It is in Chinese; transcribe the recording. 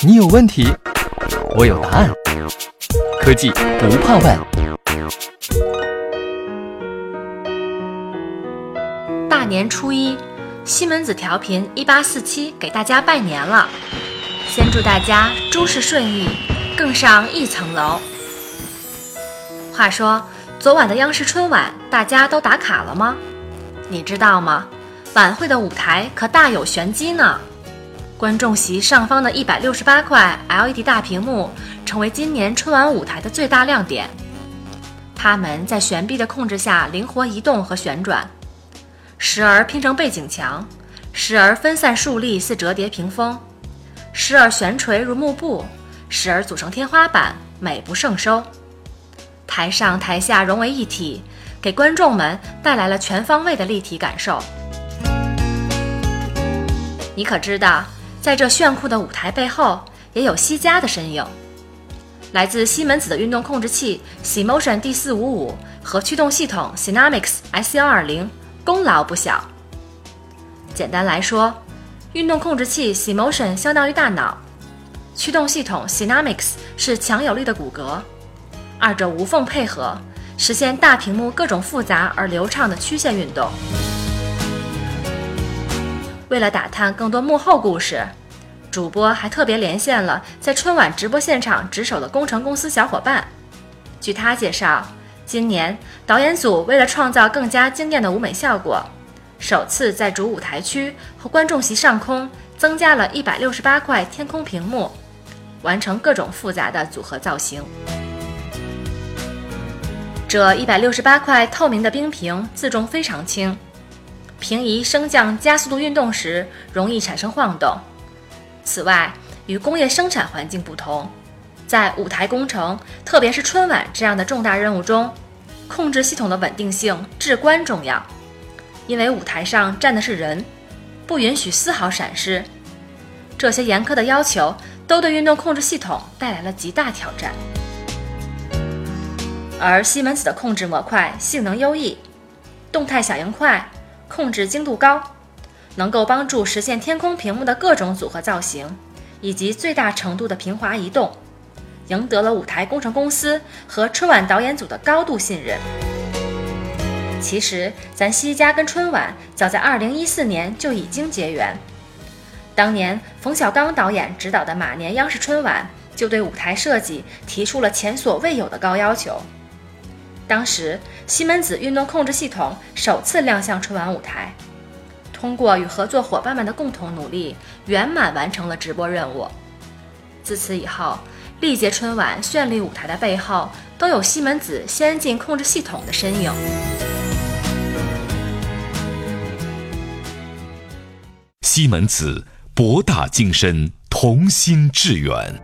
你有问题，我有答案。科技不怕问。大年初一，西门子调频一八四七给大家拜年了，先祝大家诸事顺意，更上一层楼。话说，昨晚的央视春晚，大家都打卡了吗？你知道吗？晚会的舞台可大有玄机呢。观众席上方的一百六十八块 LED 大屏幕，成为今年春晚舞台的最大亮点。它们在悬臂的控制下灵活移动和旋转，时而拼成背景墙，时而分散竖立似折叠屏风，时而悬垂如幕布，时而组成天花板，美不胜收。台上台下融为一体，给观众们带来了全方位的立体感受。你可知道？在这炫酷的舞台背后，也有西家的身影。来自西门子的运动控制器 Simotion D455 和驱动系统 Cynamics S120，功劳不小。简单来说，运动控制器 Simotion 相当于大脑，驱动系统 Cynamics 是强有力的骨骼，二者无缝配合，实现大屏幕各种复杂而流畅的曲线运动。为了打探更多幕后故事，主播还特别连线了在春晚直播现场值守的工程公司小伙伴。据他介绍，今年导演组为了创造更加惊艳的舞美效果，首次在主舞台区和观众席上空增加了一百六十八块天空屏幕，完成各种复杂的组合造型。这一百六十八块透明的冰屏自重非常轻。平移升降加速度运动时容易产生晃动。此外，与工业生产环境不同，在舞台工程，特别是春晚这样的重大任务中，控制系统的稳定性至关重要。因为舞台上站的是人，不允许丝毫闪失。这些严苛的要求都对运动控制系统带来了极大挑战。而西门子的控制模块性能优异，动态响应快。控制精度高，能够帮助实现天空屏幕的各种组合造型，以及最大程度的平滑移动，赢得了舞台工程公司和春晚导演组的高度信任。其实，咱西家跟春晚早在2014年就已经结缘，当年冯小刚导演执导的马年央视春晚就对舞台设计提出了前所未有的高要求。当时，西门子运动控制系统首次亮相春晚舞台，通过与合作伙伴们的共同努力，圆满完成了直播任务。自此以后，历届春晚绚丽舞台的背后，都有西门子先进控制系统的身影。西门子博大精深，同心致远。